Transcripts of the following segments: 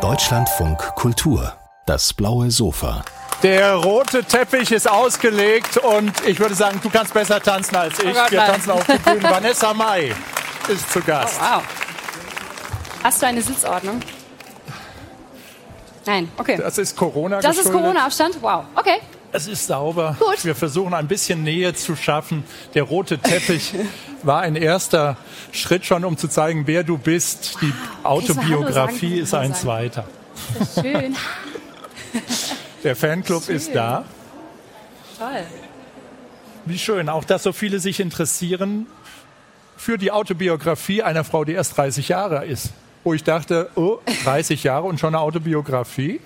Deutschlandfunk Kultur. Das blaue Sofa. Der rote Teppich ist ausgelegt und ich würde sagen, du kannst besser tanzen als ich. Oh Wir tanzen auf den Bühnen. Vanessa Mai ist zu Gast. Oh, Wow. Hast du eine Sitzordnung? Nein, okay. Das ist Corona Das ist geschuldet. Corona-Abstand? Wow, okay. Es ist sauber. Gut. Wir versuchen ein bisschen Nähe zu schaffen. Der rote Teppich war ein erster Schritt schon, um zu zeigen, wer du bist. Die Autobiografie Hallo sagen, ist ein zweiter. Schön. Der Fanclub ist Schön. da. Toll. Wie schön, auch dass so viele sich interessieren für die Autobiografie einer Frau, die erst 30 Jahre ist. Wo ich dachte, oh, 30 Jahre und schon eine Autobiografie.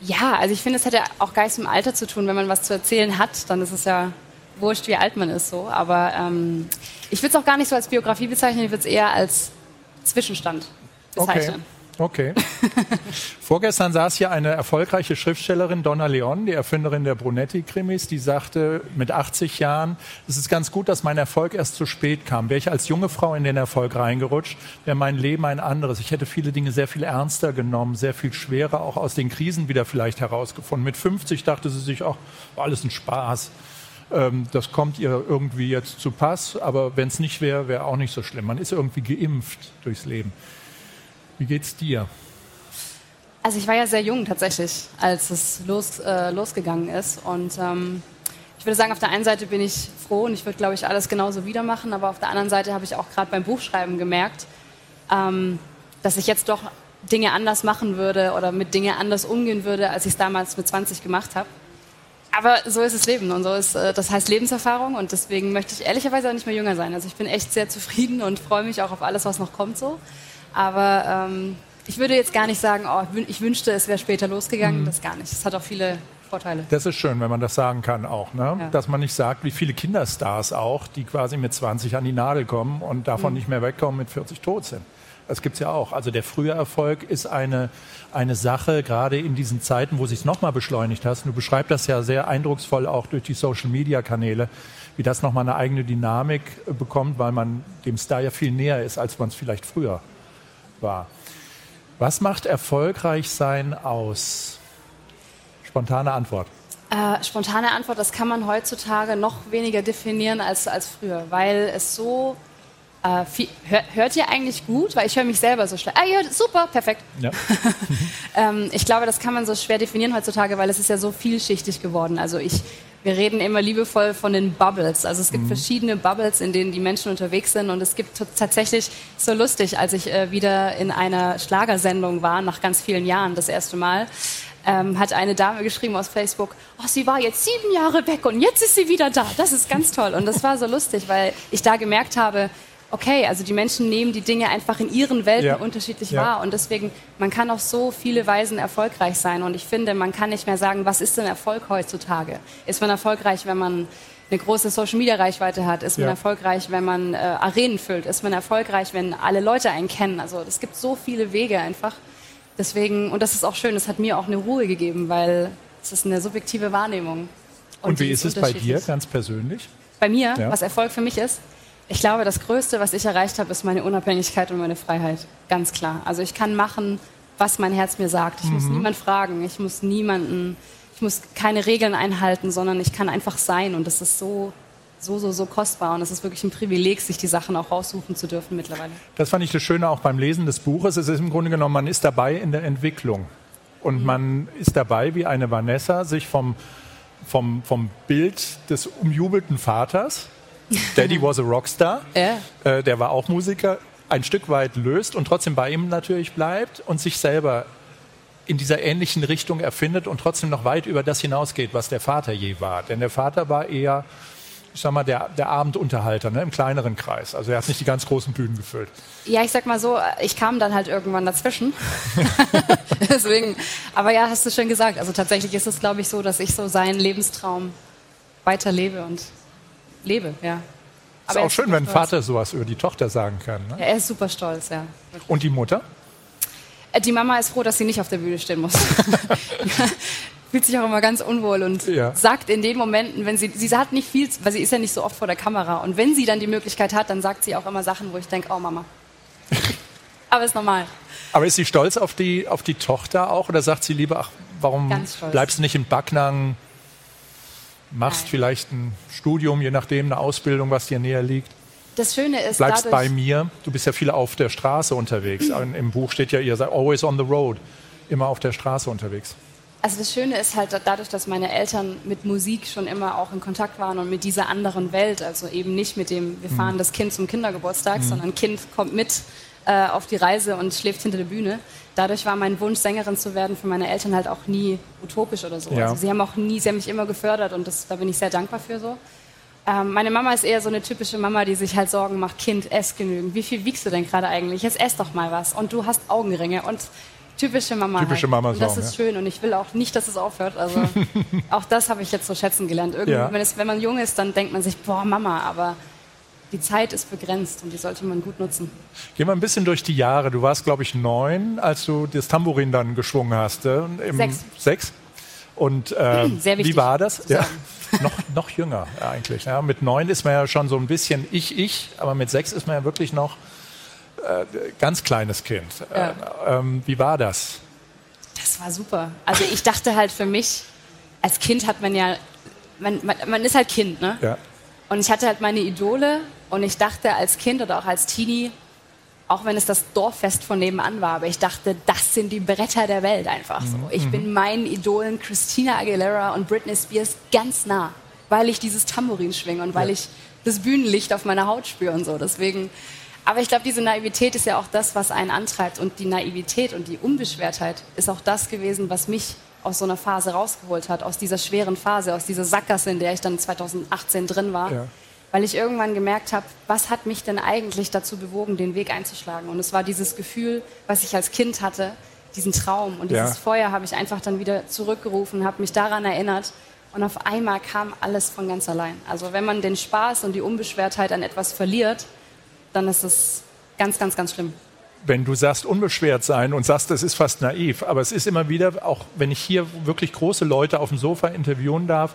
Ja, also ich finde, es hat ja auch gar nichts mit dem Alter zu tun. Wenn man was zu erzählen hat, dann ist es ja wurscht, wie alt man ist so. Aber ähm, ich würde es auch gar nicht so als Biografie bezeichnen, ich würde es eher als Zwischenstand bezeichnen. Okay. Vorgestern saß hier eine erfolgreiche Schriftstellerin, Donna Leon, die Erfinderin der Brunetti-Krimis, die sagte mit 80 Jahren, es ist ganz gut, dass mein Erfolg erst zu spät kam. Wäre ich als junge Frau in den Erfolg reingerutscht, wäre mein Leben ein anderes. Ich hätte viele Dinge sehr viel ernster genommen, sehr viel schwerer, auch aus den Krisen wieder vielleicht herausgefunden. Mit 50 dachte sie sich, ach, war alles ein Spaß. Ähm, das kommt ihr irgendwie jetzt zu Pass, aber wenn es nicht wäre, wäre auch nicht so schlimm. Man ist irgendwie geimpft durchs Leben. Wie geht's dir? Also ich war ja sehr jung tatsächlich, als es los, äh, losgegangen ist. Und ähm, ich würde sagen, auf der einen Seite bin ich froh und ich würde, glaube ich, alles genauso wieder machen. Aber auf der anderen Seite habe ich auch gerade beim Buchschreiben gemerkt, ähm, dass ich jetzt doch Dinge anders machen würde oder mit Dinge anders umgehen würde, als ich es damals mit 20 gemacht habe. Aber so ist das Leben und so ist, äh, das heißt Lebenserfahrung und deswegen möchte ich ehrlicherweise auch nicht mehr jünger sein. Also ich bin echt sehr zufrieden und freue mich auch auf alles, was noch kommt so. Aber ähm, ich würde jetzt gar nicht sagen, oh, ich wün- ich wünschte, es wäre später losgegangen. Das gar nicht. Es hat auch viele Vorteile. Das ist schön, wenn man das sagen kann auch. Ne? Ja. Dass man nicht sagt, wie viele Kinderstars auch, die quasi mit 20 an die Nadel kommen und davon nicht mehr wegkommen, mit 40 tot sind. Das gibt's ja auch. Also der frühe Erfolg ist eine, eine Sache, gerade in diesen Zeiten, wo sich nochmal beschleunigt hast. Du beschreibst das ja sehr eindrucksvoll auch durch die Social-Media-Kanäle, wie das nochmal eine eigene Dynamik äh, bekommt, weil man dem Star ja viel näher ist, als man es vielleicht früher war. Was macht erfolgreich sein aus? Spontane Antwort. Äh, spontane Antwort, das kann man heutzutage noch weniger definieren als, als früher, weil es so. Äh, viel, hör, hört ihr eigentlich gut? Weil ich höre mich selber so schlecht. Ah, ihr hört, super, perfekt. Ja. Ähm, ich glaube, das kann man so schwer definieren heutzutage, weil es ist ja so vielschichtig geworden. Also ich, wir reden immer liebevoll von den Bubbles. Also es gibt verschiedene Bubbles, in denen die Menschen unterwegs sind. Und es gibt tatsächlich so lustig, als ich äh, wieder in einer Schlagersendung war, nach ganz vielen Jahren, das erste Mal, ähm, hat eine Dame geschrieben aus Facebook, oh, sie war jetzt sieben Jahre weg und jetzt ist sie wieder da. Das ist ganz toll. Und das war so lustig, weil ich da gemerkt habe, okay, also die Menschen nehmen die Dinge einfach in ihren Welten Ja. unterschiedlich Ja. wahr. Und deswegen, man kann auf so viele Weisen erfolgreich sein. Und ich finde, man kann nicht mehr sagen, was ist denn Erfolg heutzutage? Ist man erfolgreich, wenn man eine große Social-Media-Reichweite hat? Ist man Ja. erfolgreich, wenn man äh, Arenen füllt? Ist man erfolgreich, wenn alle Leute einen kennen? Also es gibt so viele Wege einfach. Deswegen, und das ist auch schön, das hat mir auch eine Ruhe gegeben, weil es ist eine subjektive Wahrnehmung. Und, wie die ist es bei dir ganz persönlich? Bei mir, was Erfolg für mich ist? Ich glaube, das Größte, was ich erreicht habe, ist meine Unabhängigkeit und meine Freiheit. Ganz klar. Also ich kann machen, was mein Herz mir sagt. Ich muss Mhm. niemand fragen, ich muss niemanden, ich muss keine Regeln einhalten, sondern ich kann einfach sein. Und das ist so, so, so, so kostbar. Und es ist wirklich ein Privileg, sich die Sachen auch raussuchen zu dürfen mittlerweile. Das fand ich das Schöne auch beim Lesen des Buches. Es ist im Grunde genommen, man ist dabei in der Entwicklung. Und man ist dabei, wie eine Vanessa, sich vom, vom, vom Bild des umjubelten Vaters, Daddy was a Rockstar, äh, der war auch Musiker, ein Stück weit löst und trotzdem bei ihm natürlich bleibt und sich selber in dieser ähnlichen Richtung erfindet und trotzdem noch weit über das hinausgeht, was der Vater je war. Denn der Vater war eher, ich sag mal, der, der Abendunterhalter ne, im kleineren Kreis. Also er hat nicht die ganz großen Bühnen gefüllt. Ja, ich sag mal so, ich kam dann halt irgendwann dazwischen. Deswegen, aber ja, hast du schön gesagt. Also tatsächlich ist es, glaube ich, so, dass ich so seinen Lebenstraum weiterlebe und lebe, ja. Ist Aber auch schön, wenn ein stolz. Vater sowas über die Tochter sagen kann. Ne? Ja, er ist super stolz, ja. Und die Mutter? Äh, Die Mama ist froh, dass sie nicht auf der Bühne stehen muss. Fühlt sich auch immer ganz unwohl und Ja. sagt in den Momenten, wenn sie, sie hat nicht viel, weil sie ist ja nicht so oft vor der Kamera. Und wenn sie dann die Möglichkeit hat, dann sagt sie auch immer Sachen, wo ich denke, oh Mama. Aber ist normal. Aber ist sie stolz auf die, auf die Tochter auch oder sagt sie lieber, ach, warum bleibst du nicht in Backnang, machst Nein. vielleicht ein Studium, je nachdem, eine Ausbildung, was dir näher liegt? Das Schöne ist, bleibst bei mir. Du bist ja viel auf der Straße unterwegs. Mhm. Im Buch steht ja, ihr seid always on the road, immer auf der Straße unterwegs. Also das Schöne ist halt dadurch, dass meine Eltern mit Musik schon immer auch in Kontakt waren und mit dieser anderen Welt, also eben nicht mit dem, wir fahren mhm. das Kind zum Kindergeburtstag, mhm. sondern Kind kommt mit äh, auf die Reise und schläft hinter der Bühne. Dadurch war mein Wunsch, Sängerin zu werden, für meine Eltern halt auch nie utopisch oder so. Ja. Also sie haben auch nie, sie haben mich immer gefördert und das, da bin ich sehr dankbar für so. Ähm, meine Mama ist eher so eine typische Mama, die sich halt Sorgen macht, Kind, ess genügend. Wie viel wiegst du denn gerade eigentlich? Jetzt ess doch mal was. Und du hast Augenringe und typische Mama. Typische halt. Mama und Das ist ja. schön und ich will auch nicht, dass es aufhört. Also auch das habe ich jetzt so schätzen gelernt. Irgendwie, ja. wenn, es, wenn man jung ist, dann denkt man sich, boah, Mama, aber die Zeit ist begrenzt und die sollte man gut nutzen. Gehen wir ein bisschen durch die Jahre. Du warst, glaube ich, neun, als du das Tambourin dann geschwungen hast. Äh, sechs. Sechs? Und äh, wie war das? Ja. noch, noch jünger eigentlich. Ja. Mit neun ist man ja schon so ein bisschen ich, ich, aber mit sechs ist man ja wirklich noch äh, ganz kleines Kind. Ja. Äh, ähm, wie war das? Das war super. Also ich dachte halt für mich, als Kind hat man ja, man, man, man ist halt Kind, ne? Ja. Und ich hatte halt meine Idole und ich dachte als Kind oder auch als Teenie, auch wenn es das Dorffest von nebenan war, aber ich dachte, das sind die Bretter der Welt einfach so. Ich mhm. bin meinen Idolen Christina Aguilera und Britney Spears ganz nah, weil ich dieses Tambourin schwinge und weil ja. ich das Bühnenlicht auf meiner Haut spüre und so. Deswegen, aber ich glaube, diese Naivität ist ja auch das, was einen antreibt und die Naivität und die Unbeschwertheit ist auch das gewesen, was mich aus so einer Phase rausgeholt hat, aus dieser schweren Phase, aus dieser Sackgasse, in der ich dann 2018 drin war. Ja weil ich irgendwann gemerkt habe, was hat mich denn eigentlich dazu bewogen, den Weg einzuschlagen? Und es war dieses Gefühl, was ich als Kind hatte, diesen Traum und dieses ja. Feuer habe ich einfach dann wieder zurückgerufen, habe mich daran erinnert und auf einmal kam alles von ganz allein. Also wenn man den Spaß und die Unbeschwertheit an etwas verliert, dann ist es ganz, ganz, ganz schlimm wenn du sagst, unbeschwert sein und sagst, das ist fast naiv, aber es ist immer wieder, auch wenn ich hier wirklich große Leute auf dem Sofa interviewen darf,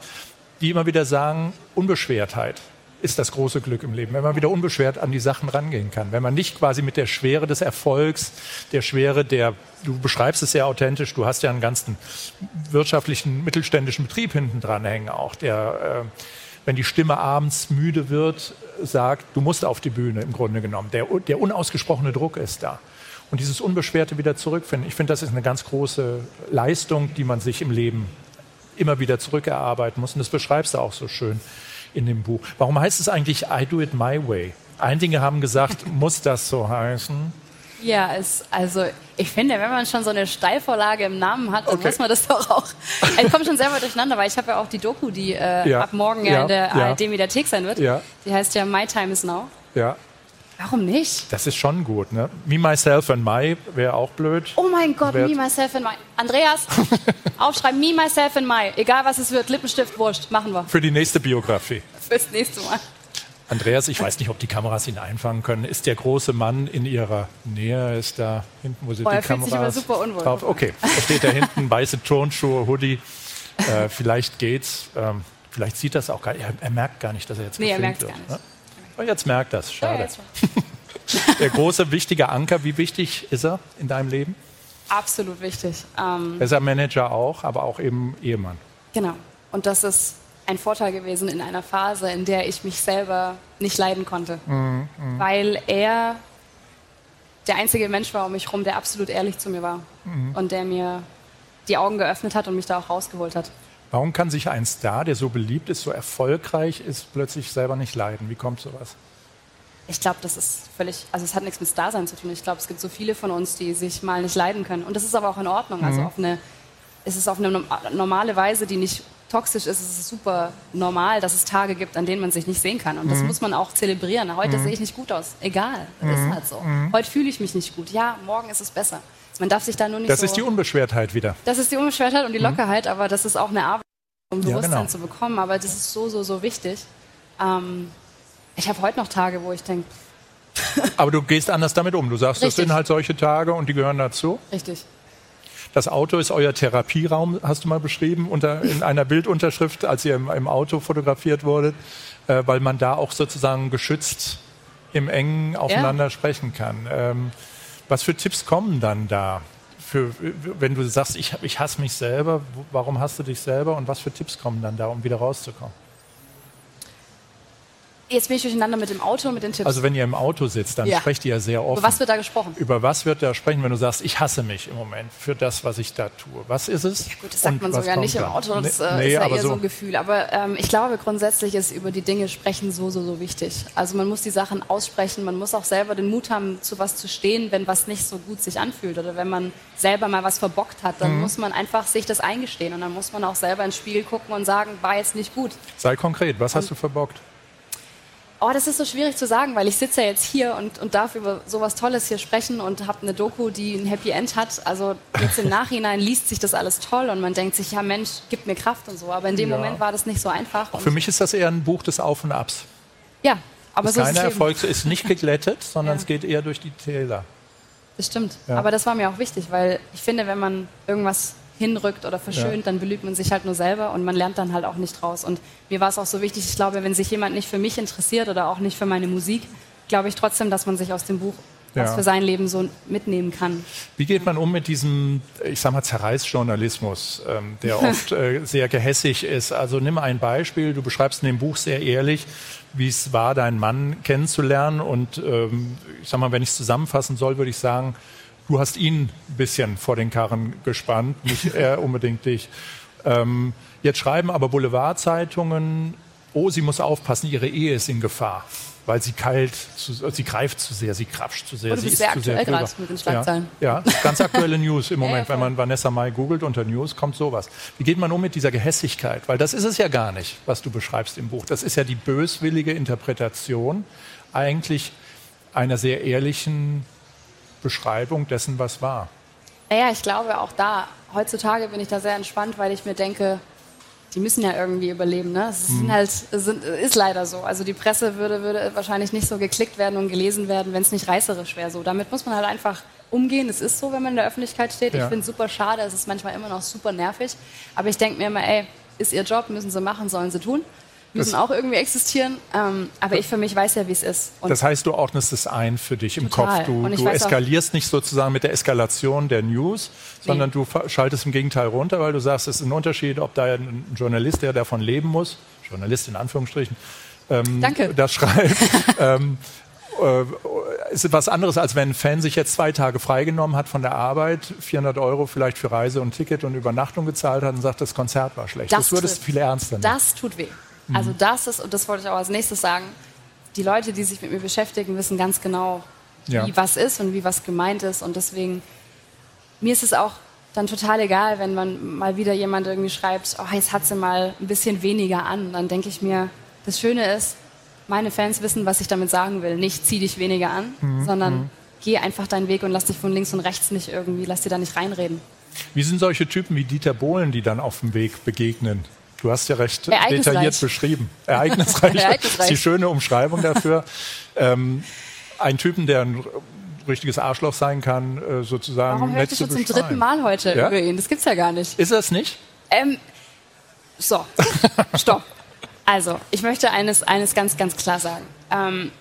die immer wieder sagen, Unbeschwertheit ist das große Glück im Leben, wenn man wieder unbeschwert an die Sachen rangehen kann. Wenn man nicht quasi mit der Schwere des Erfolgs, der Schwere der, du beschreibst es sehr authentisch, du hast ja einen ganzen wirtschaftlichen, mittelständischen Betrieb hinten dran hängen auch, der, äh, wenn die Stimme abends müde wird, sagt, du musst auf die Bühne im Grunde genommen. Der, der unausgesprochene Druck ist da. Und dieses Unbeschwerte wieder zurückfinden, ich finde, das ist eine ganz große Leistung, die man sich im Leben immer wieder zurückerarbeiten muss. Und das beschreibst du auch so schön in dem Buch. Warum heißt es eigentlich I do it my way? Einige haben gesagt, muss das so heißen? Ja, es, also ich finde, wenn man schon so eine Steilvorlage im Namen hat, dann okay. muss man das doch auch. Ich komme schon selber durcheinander, weil ich habe ja auch die Doku, die äh, ja. ab morgen ja, in der ja. ARD-Mediathek sein wird. Ja. Die heißt ja My Time is Now. Ja. Warum nicht? Das ist schon gut, ne? Me, Myself and My wäre auch blöd. Oh mein Gott, Me, Myself and My. Andreas, aufschreiben, Me, Myself and My. Egal was es wird, Lippenstift, Wurscht, machen wir. Für die nächste Biografie. Fürs nächste Mal. Andreas, ich weiß nicht, ob die Kameras ihn einfangen können. Ist der große Mann in ihrer Nähe? Ist da hinten, wo sind Boah, die Kameras? Sich immer super unwohl. Drauf? Okay, da steht da hinten, weiße Turnschuhe, Hoodie. Äh, vielleicht geht's. Ähm, vielleicht sieht das auch gar nicht. Er, er, merkt gar nicht, dass er jetzt nee, gefilmt er merkt wird. Gar nicht. Ne? Und jetzt merkt das. Schade. Ja, der große, wichtige Anker, wie wichtig ist er in deinem Leben? Absolut wichtig. Ähm, er ist ein Manager auch, aber auch eben Ehemann. Genau. Und das ist ein Vorteil gewesen in einer Phase, in der ich mich selber nicht leiden konnte. Mhm, mh. Weil er der einzige Mensch war um mich herum, der absolut ehrlich zu mir war mhm. und der mir die Augen geöffnet hat und mich da auch rausgeholt hat. Warum kann sich ein Star, der so beliebt ist, so erfolgreich ist, plötzlich selber nicht leiden? Wie kommt sowas? Ich glaube, das ist völlig, also es hat nichts mit Starsein zu tun. Ich glaube, es gibt so viele von uns, die sich mal nicht leiden können. Und das ist aber auch in Ordnung. Also mhm. auf eine, es ist auf eine normale Weise, die nicht toxisch ist, es ist super normal, dass es Tage gibt, an denen man sich nicht sehen kann. Und das mhm. muss man auch zelebrieren. Heute mhm. sehe ich nicht gut aus. Egal, das ist mhm. halt so. Mhm. Heute fühle ich mich nicht gut. Ja, morgen ist es besser. Man darf sich da nur nicht Das so ist die Unbeschwertheit wieder. Das ist die Unbeschwertheit und die mhm. Lockerheit, aber das ist auch eine Arbeit, um Bewusstsein ja, genau. zu bekommen. Aber das ist so, so, so wichtig. Ähm, ich habe heute noch Tage, wo ich denke. aber du gehst anders damit um. Du sagst, Richtig. das sind halt solche Tage und die gehören dazu. Richtig. Das Auto ist euer Therapieraum, hast du mal beschrieben, unter, in einer Bildunterschrift, als ihr im, im Auto fotografiert wurdet, äh, weil man da auch sozusagen geschützt im Engen aufeinander ja. sprechen kann. Ähm, Was für Tipps kommen dann da? Für, wenn du sagst, ich, ich hasse mich selber, warum hast du dich selber und was für Tipps kommen dann da, um wieder rauszukommen? Jetzt bin ich durcheinander mit dem Auto und mit den Tipps. Also wenn ihr im Auto sitzt, dann Ja. sprecht ihr ja sehr offen. Über was wird da gesprochen? Über was wird da sprechen, wenn du sagst, ich hasse mich im Moment für das, was ich da tue? Was ist es? Gut, das sagt Und man sogar kommt nicht im? Auto, das Nee, äh, nee, ist ja eher so. ein Gefühl. Aber ähm, ich glaube, grundsätzlich ist über die Dinge sprechen so, so, so wichtig. Also man muss die Sachen aussprechen, man muss auch selber den Mut haben, zu was zu stehen, wenn was nicht so gut sich anfühlt oder wenn man selber mal was verbockt hat, Mhm. dann muss man einfach sich das eingestehen und dann muss man auch selber ins Spiegel gucken und sagen, war jetzt nicht gut. Sei konkret, was hast du verbockt? Oh, das ist so schwierig zu sagen, weil ich sitze ja jetzt hier und, und darf über sowas Tolles hier sprechen und habe eine Doku, die ein Happy End hat. Also jetzt im Nachhinein liest sich das alles toll und man denkt sich, ja Mensch, gibt mir Kraft und so. Aber in dem Ja. Moment war das nicht so einfach. Für mich ist das eher ein Buch des Auf und Abs. ja, aber ist so ist es. Erfolg, ist nicht geglättet, sondern Ja. es geht eher durch die Täler. Das stimmt. Ja. Aber das war mir auch wichtig, weil ich finde, wenn man irgendwas hinrückt oder verschönt, Ja. dann belügt man sich halt nur selber und man lernt dann halt auch nicht draus. Und mir war es auch so wichtig, ich glaube, wenn sich jemand nicht für mich interessiert oder auch nicht für meine Musik, glaube ich trotzdem, dass man sich aus dem Buch was Ja. für sein Leben so mitnehmen kann. Wie geht man um mit diesem, ich sag mal, Zerreißjournalismus, ähm, der oft äh, sehr gehässig ist? Also nimm ein Beispiel, du beschreibst in dem Buch sehr ehrlich, wie es war, deinen Mann kennenzulernen. Und ähm, ich sag mal, wenn ich es zusammenfassen soll, würde ich sagen, du hast ihn ein bisschen vor den Karren gespannt, nicht er unbedingt dich. Ähm, jetzt schreiben aber Boulevardzeitungen, oh, sie muss aufpassen, ihre Ehe ist in Gefahr. Weil sie kalt, zu, sie greift zu sehr, sie krapscht zu sehr. Oh, sie ist sehr zu sehr gerade mit den Schlagzeilen. Ja, ja, ganz aktuelle News im Moment. Wenn man Vanessa Mai googelt unter News, kommt sowas. Wie geht man um mit dieser Gehässigkeit? Weil das ist es ja gar nicht, was du beschreibst im Buch. Das ist ja die böswillige Interpretation eigentlich einer sehr ehrlichen Beschreibung dessen, was war. Naja, ich glaube auch da, heutzutage bin ich da sehr entspannt, weil ich mir denke, die müssen ja irgendwie überleben. Ne? Es sind halt, es sind, ist leider so. Also die Presse würde, würde wahrscheinlich nicht so geklickt werden und gelesen werden, wenn es nicht reißerisch wäre. So, damit muss man halt einfach umgehen. Es ist so, wenn man in der Öffentlichkeit steht. Ja. Ich finde es super schade, es ist manchmal immer noch super nervig. Aber ich denke mir immer, ey, ist ihr Job, müssen sie machen, sollen sie tun. Müssen Das- auch irgendwie existieren. Ähm, aber ich für mich weiß ja, wie es ist. Und Das heißt, du ordnest es ein für dich im Total. Kopf. Du, du weiß auch- eskalierst nicht sozusagen mit der Eskalation der News, sondern du schaltest im Gegenteil runter, weil du sagst, es ist ein Unterschied, ob da ein Journalist, der davon leben muss, Journalist in Anführungsstrichen, ähm, Danke. das schreibt. ähm, äh, ist was anderes, als wenn ein Fan sich jetzt zwei Tage freigenommen hat von der Arbeit, 400 Euro vielleicht für Reise und Ticket und Übernachtung gezahlt hat und sagt, das Konzert war schlecht. Das, Das würdest du viel ernster nehmen. Das tut weh. Also das ist, und das wollte ich auch als nächstes sagen, die Leute, die sich mit mir beschäftigen, wissen ganz genau, Ja. wie was ist und wie was gemeint ist. Und deswegen, mir ist es auch dann total egal, wenn man mal wieder jemand irgendwie schreibt, oh, jetzt hat sie mal ein bisschen weniger an. Dann denke ich mir, das Schöne ist, meine Fans wissen, was ich damit sagen will. Nicht zieh dich weniger an, Mhm, sondern geh einfach deinen Weg und lass dich von links und rechts nicht irgendwie, lass dir da nicht reinreden. Wie sind solche Typen wie Dieter Bohlen, die dann auf dem Weg begegnen? Du hast ja recht detailliert beschrieben. Ereignisreich, Ereignisreich. ist die schöne Umschreibung dafür. ähm, ein Typen, der ein richtiges Arschloch sein kann, äh, sozusagen Warum hörst du schon zum dritten Mal heute Ja? über ihn? Das gibt's ja gar nicht. Ist das nicht? Ähm, so, stopp. Also, ich möchte eines, eines ganz, ganz klar sagen. Ähm,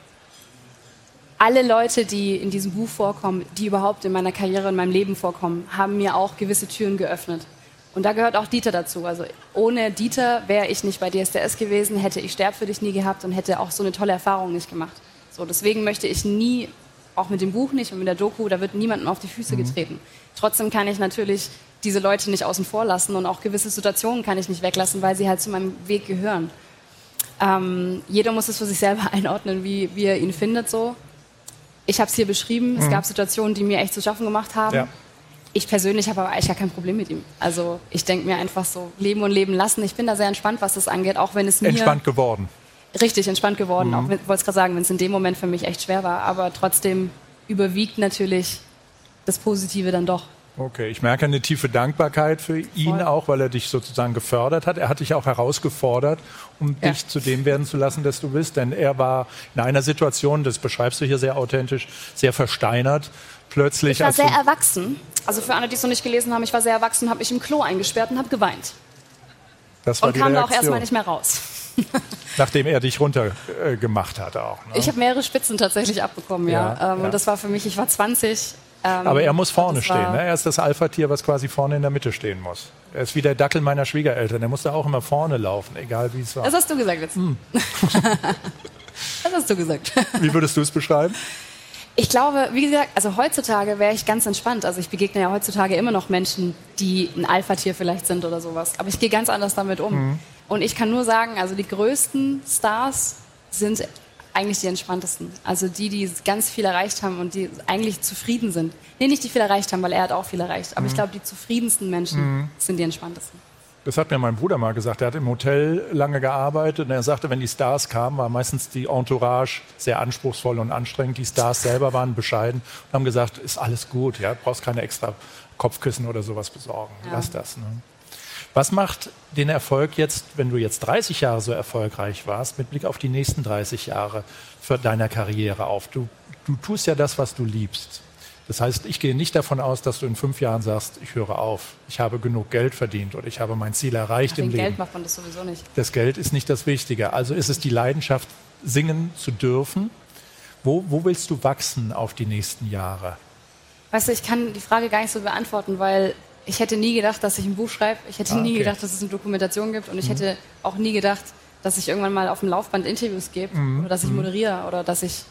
alle Leute, die in diesem Buch vorkommen, die überhaupt in meiner Karriere, in meinem Leben vorkommen, haben mir auch gewisse Türen geöffnet. Und da gehört auch Dieter dazu. Also ohne Dieter wäre ich nicht bei DSDS gewesen, hätte ich Sterb für dich nie gehabt und hätte auch so eine tolle Erfahrung nicht gemacht. So, deswegen möchte ich nie, auch mit dem Buch nicht und mit der Doku, da wird niemandem auf die Füße getreten. Trotzdem kann ich natürlich diese Leute nicht außen vor lassen und auch gewisse Situationen kann ich nicht weglassen, weil sie halt zu meinem Weg gehören. Ähm, jeder muss es für sich selber einordnen, wie, wie er ihn findet. So. Ich habe es hier beschrieben. Es gab Situationen, die mir echt zu schaffen gemacht haben. Ja. Ich persönlich habe aber eigentlich gar kein Problem mit ihm. Also ich denke mir einfach so, leben und leben lassen. Ich bin da sehr entspannt, was das angeht, auch wenn es mir Entspannt geworden. richtig entspannt geworden. Mhm. Auch wollte es gerade sagen, wenn es in dem Moment für mich echt schwer war. Aber trotzdem überwiegt natürlich das Positive dann doch. Okay, ich merke eine tiefe Dankbarkeit für ihn Voll. auch, weil er dich sozusagen gefördert hat. Er hat dich auch herausgefordert, um Ja. dich zu dem werden zu lassen, dass du bist. Denn er war in einer Situation, das beschreibst du hier sehr authentisch, sehr versteinert. Plötzlich, Ich war sehr erwachsen. Also für alle, die es noch nicht gelesen haben, ich war sehr erwachsen, habe mich im Klo eingesperrt und habe geweint. das war Und die kam da auch erstmal nicht mehr raus. nachdem er dich runtergemacht äh, hat auch. Ne? Ich habe mehrere Spitzen tatsächlich abbekommen, ja. Ja, ähm, ja. Und das war für mich, ich war 20, Ähm, Aber er muss vorne stehen. Ne? Er ist das Alpha-Tier, was quasi vorne in der Mitte stehen muss. Er ist wie der Dackel meiner Schwiegereltern. Er muss da auch immer vorne laufen, egal wie es war. Das hast du gesagt jetzt. Hm. das hast du gesagt. Wie würdest du es beschreiben? Ich glaube, wie gesagt, also heutzutage wäre ich ganz entspannt. Also ich begegne ja heutzutage immer noch Menschen, die ein Alpha-Tier vielleicht sind oder sowas. Aber ich gehe ganz anders damit um. Mhm. Und ich kann nur sagen, also die größten Stars sind eigentlich die entspanntesten. Also die, die ganz viel erreicht haben und die eigentlich zufrieden sind. Nee, nicht die viel erreicht haben, weil er hat auch viel erreicht. Aber mhm. ich glaube, die zufriedensten Menschen mhm. sind die entspanntesten. Das hat mir mein Bruder mal gesagt. Er hat im Hotel lange gearbeitet und er sagte, wenn die Stars kamen, war meistens die Entourage sehr anspruchsvoll und anstrengend. Die Stars selber waren bescheiden und haben gesagt, ist alles gut, ja, brauchst keine extra Kopfkissen oder sowas besorgen. Ja. Lass das. Ne? Was macht den Erfolg jetzt, wenn du jetzt 30 Jahre so erfolgreich warst, mit Blick auf die nächsten 30 Jahre für deiner Karriere auf? Du, du tust ja das, was du liebst. Das heißt, ich gehe nicht davon aus, dass du in fünf Jahren sagst, ich höre auf, ich habe genug Geld verdient oder ich habe mein Ziel erreicht Ach, im Leben. Geld macht man das sowieso nicht. Das Geld ist nicht das Wichtige. Also ist es die Leidenschaft, singen zu dürfen. Wo, wo willst du wachsen auf die nächsten Jahre? Weißt du, ich kann die Frage gar nicht so beantworten, weil ich hätte nie gedacht, dass ich ein Buch schreibe. Ich hätte ah, nie gedacht, dass es eine Dokumentation gibt. Und ich mhm. hätte auch nie gedacht, dass ich irgendwann mal auf dem Laufband Interviews gebe mhm. oder dass ich mhm. moderiere oder dass ich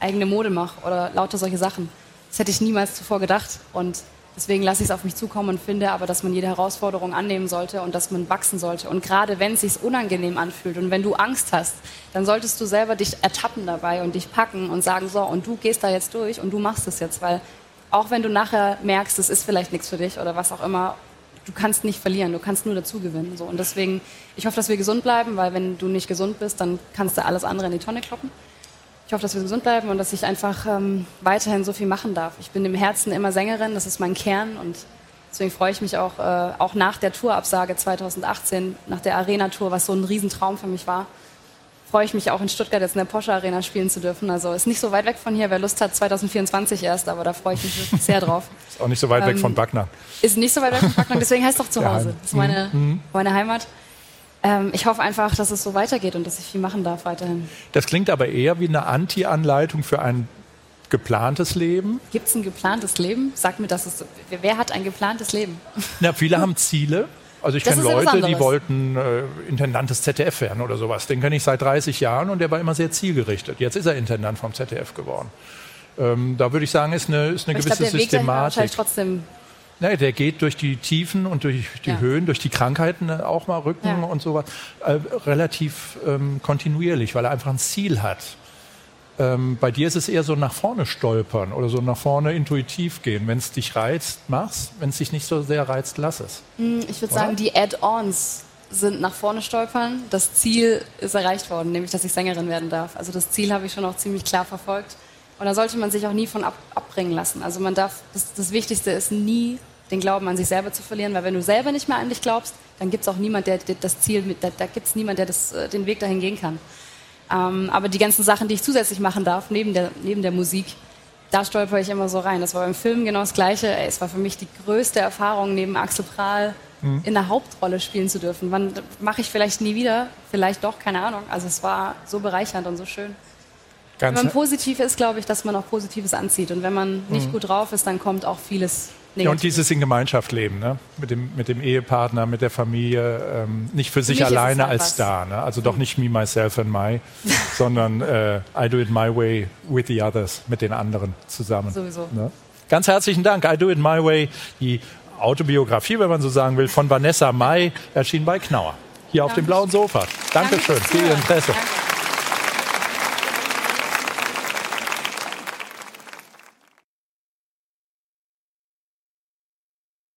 eigene Mode mache oder lauter solche Sachen. Das hätte ich niemals zuvor gedacht. Und deswegen lasse ich es auf mich zukommen und finde aber, dass man jede Herausforderung annehmen sollte und dass man wachsen sollte. Und gerade wenn es sich unangenehm anfühlt und wenn du Angst hast, dann solltest du selber dich ertappen dabei und dich packen und sagen, so, und du gehst da jetzt durch und du machst es jetzt, weil auch wenn du nachher merkst, es ist vielleicht nichts für dich oder was auch immer, du kannst nicht verlieren, du kannst nur dazu gewinnen. So. Und deswegen, ich hoffe, dass wir gesund bleiben, weil wenn du nicht gesund bist, dann kannst du alles andere in die Tonne kloppen. Ich hoffe, dass wir gesund bleiben und dass ich einfach ähm, weiterhin so viel machen darf. Ich bin im Herzen immer Sängerin, das ist mein Kern und deswegen freue ich mich auch, äh, auch nach der Tourabsage 2018, nach der Arena-Tour, was so ein Riesentraum für mich war, freue ich mich auch in Stuttgart jetzt in der Porsche Arena spielen zu dürfen. Also ist nicht so weit weg von hier. Wer Lust hat, 2024 erst, aber da freue ich mich wirklich sehr drauf. ist auch nicht so weit ähm, weg von Backner. Ist nicht so weit weg von Backner, deswegen heißt es doch zu Hause. Das ist meine, mhm. meine Heimat. Ähm, ich hoffe einfach, dass es so weitergeht und dass ich viel machen darf weiterhin. Das klingt aber eher wie eine Anti-Anleitung für ein geplantes Leben. Gibt es ein geplantes Leben? Sag mir, dass es. Wer hat ein geplantes Leben? Na, viele haben Ziele. Also ich kenne Leute, die wollten äh, Intendant des ZDF werden oder sowas. Den kenne ich seit 30 Jahren und der war immer sehr zielgerichtet. Jetzt ist er Intendant vom ZDF geworden. Ähm, da würde ich sagen, ist eine, ist eine gewisse glaub, der Systematik. Weg trotzdem Nee, der geht durch die Tiefen und durch die ja. Höhen, durch die Krankheiten auch mal Rücken ja. und sowas, äh, relativ ähm, kontinuierlich, weil er einfach ein Ziel hat. Ähm, bei dir ist es eher so nach vorne stolpern oder so nach vorne intuitiv gehen. Wenn es dich reizt, mach's. Wenn es dich nicht so sehr reizt, lass es. Hm, ich würde sagen, die Add-ons sind nach vorne stolpern. Das Ziel ist erreicht worden, nämlich dass ich Sängerin werden darf. Also das Ziel habe ich schon auch ziemlich klar verfolgt. Und da sollte man sich auch nie von ab, abbringen lassen. Also man darf, das, das Wichtigste ist nie den Glauben an sich selber zu verlieren, weil wenn du selber nicht mehr an dich glaubst, dann gibt es auch niemand, der, der, das Ziel, mit, da, da gibt es niemand, der das, äh, den Weg dahin gehen kann. Ähm, aber die ganzen Sachen, die ich zusätzlich machen darf, neben der, neben der Musik, da stolper ich immer so rein. Das war beim Film genau das Gleiche. Ey, es war für mich die größte Erfahrung, neben Axel Prahl mhm. in der Hauptrolle spielen zu dürfen. Wann mache ich vielleicht nie wieder? Vielleicht doch, keine Ahnung. Also es war so bereichernd und so schön. Ganz wenn man positiv ist, glaube ich, dass man auch Positives anzieht. Und wenn man nicht mhm. gut drauf ist, dann kommt auch vieles ja, und dieses in Gemeinschaft leben, ne? mit, dem, mit dem Ehepartner, mit der Familie, ähm, nicht für, für sich alleine halt als was. Star. Ne? Also mhm. doch nicht me, myself and my, sondern äh, I do it my way with the others, mit den anderen zusammen. Sowieso. Ne? Ganz herzlichen Dank. I do it my way, die Autobiografie, wenn man so sagen will, von Vanessa Mai, erschien bei Knauer. Hier Danke. auf dem blauen Sofa. Dankeschön Danke für Ihr Interesse. Danke.